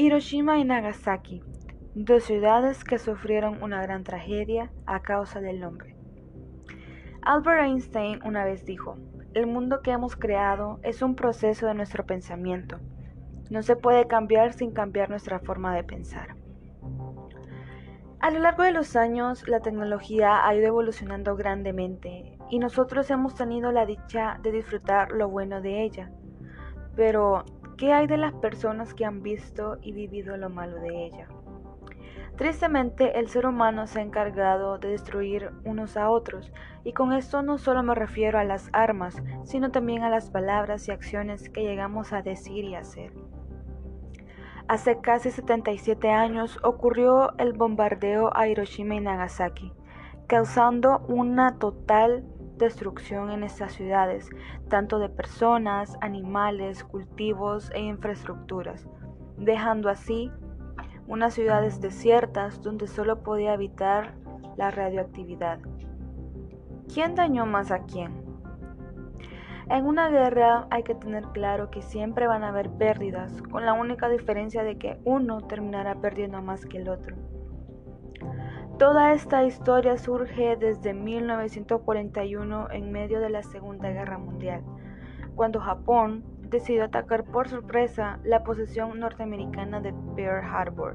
Hiroshima y Nagasaki, dos ciudades que sufrieron una gran tragedia a causa del hombre. Albert Einstein una vez dijo, el mundo que hemos creado es un proceso de nuestro pensamiento. No se puede cambiar sin cambiar nuestra forma de pensar. A lo largo de los años, la tecnología ha ido evolucionando grandemente y nosotros hemos tenido la dicha de disfrutar lo bueno de ella. Pero, ¿Qué hay de las personas que han visto y vivido lo malo de ella? Tristemente, el ser humano se ha encargado de destruir unos a otros, y con esto no solo me refiero a las armas, sino también a las palabras y acciones que llegamos a decir y hacer. Hace casi 77 años ocurrió el bombardeo a Hiroshima y Nagasaki, causando una total destrucción en estas ciudades, tanto de personas, animales, cultivos e infraestructuras, dejando así unas ciudades desiertas donde solo podía habitar la radioactividad. ¿Quién dañó más a quién? En una guerra hay que tener claro que siempre van a haber pérdidas, con la única diferencia de que uno terminará perdiendo más que el otro. Toda esta historia surge desde 1941 en medio de la Segunda Guerra Mundial, cuando Japón decidió atacar por sorpresa la posesión norteamericana de Pearl Harbor,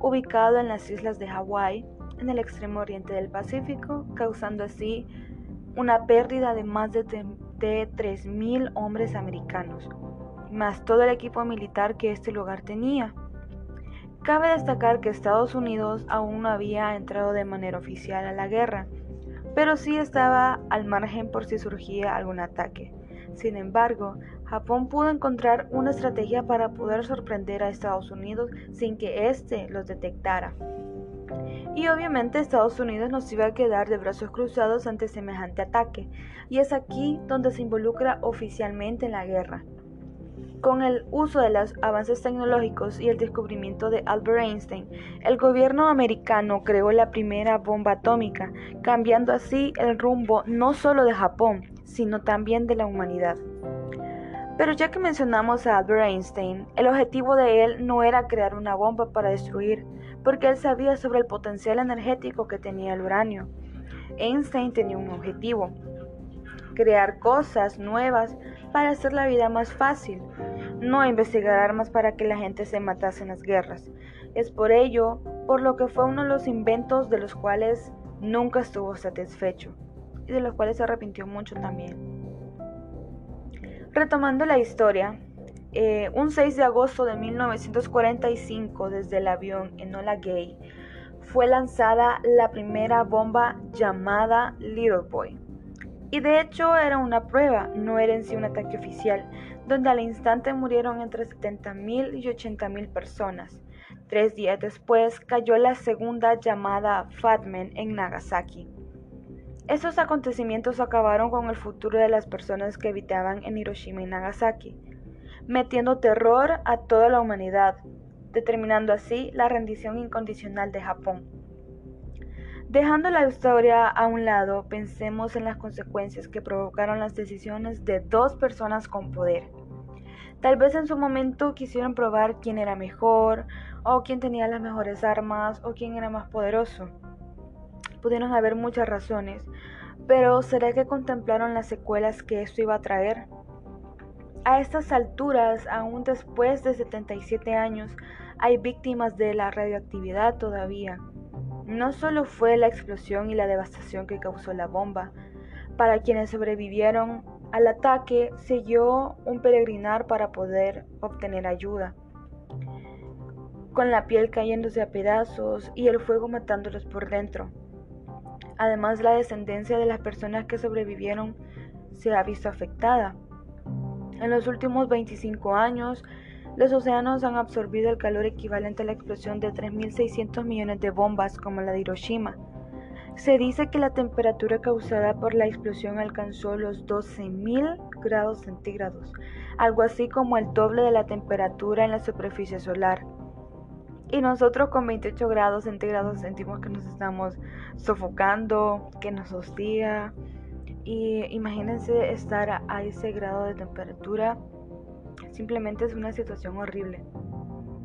ubicado en las islas de Hawái, en el extremo oriente del Pacífico, causando así una pérdida de más de, de 3.000 hombres americanos, más todo el equipo militar que este lugar tenía. Cabe destacar que Estados Unidos aún no había entrado de manera oficial a la guerra, pero sí estaba al margen por si surgía algún ataque. Sin embargo, Japón pudo encontrar una estrategia para poder sorprender a Estados Unidos sin que éste los detectara. Y obviamente Estados Unidos no se iba a quedar de brazos cruzados ante semejante ataque, y es aquí donde se involucra oficialmente en la guerra. Con el uso de los avances tecnológicos y el descubrimiento de Albert Einstein, el gobierno americano creó la primera bomba atómica, cambiando así el rumbo no solo de Japón, sino también de la humanidad. Pero ya que mencionamos a Albert Einstein, el objetivo de él no era crear una bomba para destruir, porque él sabía sobre el potencial energético que tenía el uranio. Einstein tenía un objetivo, crear cosas nuevas para hacer la vida más fácil, no investigar armas para que la gente se matase en las guerras. Es por ello por lo que fue uno de los inventos de los cuales nunca estuvo satisfecho y de los cuales se arrepintió mucho también. Retomando la historia, eh, un 6 de agosto de 1945 desde el avión Enola Gay fue lanzada la primera bomba llamada Little Boy. Y de hecho era una prueba, no era en sí un ataque oficial, donde al instante murieron entre 70.000 y 80.000 personas. Tres días después cayó la segunda llamada Fatman en Nagasaki. Estos acontecimientos acabaron con el futuro de las personas que habitaban en Hiroshima y Nagasaki, metiendo terror a toda la humanidad, determinando así la rendición incondicional de Japón. Dejando la historia a un lado, pensemos en las consecuencias que provocaron las decisiones de dos personas con poder. Tal vez en su momento quisieron probar quién era mejor, o quién tenía las mejores armas, o quién era más poderoso. Pudieron haber muchas razones, pero ¿será que contemplaron las secuelas que esto iba a traer? A estas alturas, aún después de 77 años, hay víctimas de la radioactividad todavía. No solo fue la explosión y la devastación que causó la bomba, para quienes sobrevivieron al ataque siguió un peregrinar para poder obtener ayuda, con la piel cayéndose a pedazos y el fuego matándolos por dentro. Además, la descendencia de las personas que sobrevivieron se ha visto afectada. En los últimos 25 años, los océanos han absorbido el calor equivalente a la explosión de 3.600 millones de bombas como la de Hiroshima. Se dice que la temperatura causada por la explosión alcanzó los 12.000 grados centígrados, algo así como el doble de la temperatura en la superficie solar. Y nosotros con 28 grados centígrados sentimos que nos estamos sofocando, que nos hostiga. Y imagínense estar a ese grado de temperatura Simplemente es una situación horrible.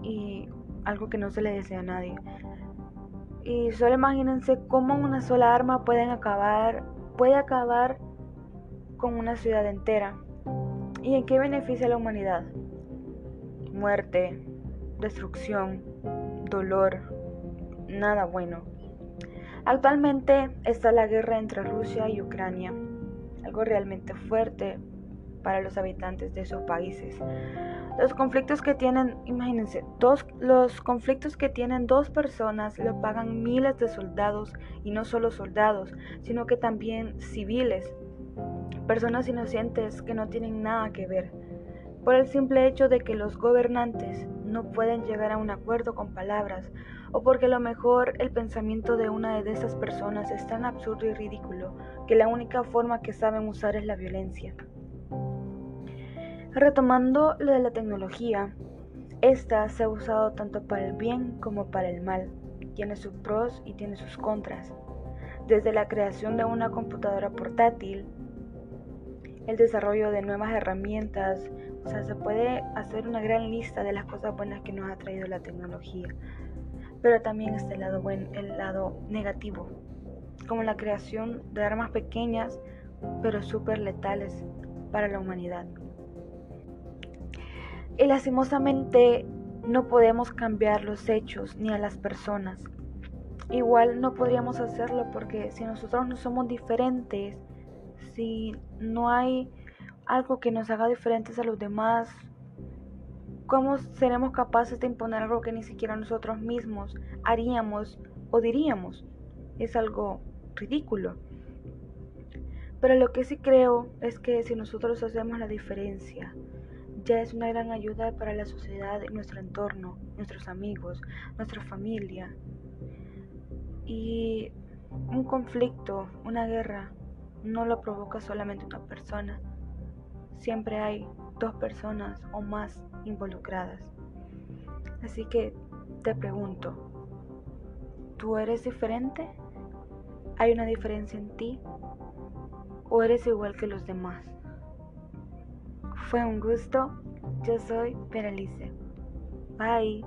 y algo que no se le desea a nadie. Y solo imagínense cómo una sola arma pueden acabar, puede acabar con una ciudad entera. ¿Y en qué beneficia a la humanidad? Muerte, destrucción, dolor, nada bueno. Actualmente está la guerra entre Rusia y Ucrania, algo realmente fuerte para los habitantes de esos países. Los conflictos que tienen, imagínense, dos, los conflictos que tienen dos personas lo pagan miles de soldados y no solo soldados, sino que también civiles, personas inocentes que no tienen nada que ver, por el simple hecho de que los gobernantes no pueden llegar a un acuerdo con palabras o porque a lo mejor el pensamiento de una de esas personas es tan absurdo y ridículo que la única forma que saben usar es la violencia. Retomando lo de la tecnología, esta se ha usado tanto para el bien como para el mal. Tiene sus pros y tiene sus contras. Desde la creación de una computadora portátil, el desarrollo de nuevas herramientas, o sea, se puede hacer una gran lista de las cosas buenas que nos ha traído la tecnología pero también está el lado, buen, el lado negativo, como la creación de armas pequeñas pero súper letales para la humanidad. Y lastimosamente no podemos cambiar los hechos ni a las personas. Igual no podríamos hacerlo porque si nosotros no somos diferentes, si no hay algo que nos haga diferentes a los demás, ¿Cómo seremos capaces de imponer algo que ni siquiera nosotros mismos haríamos o diríamos? Es algo ridículo. Pero lo que sí creo es que si nosotros hacemos la diferencia, ya es una gran ayuda para la sociedad nuestro entorno, nuestros amigos, nuestra familia. Y un conflicto, una guerra, no lo provoca solamente una persona. Siempre hay dos personas o más involucradas. Así que te pregunto, ¿tú eres diferente? ¿Hay una diferencia en ti? ¿O eres igual que los demás? Fue un gusto. Yo soy Peralice. Bye.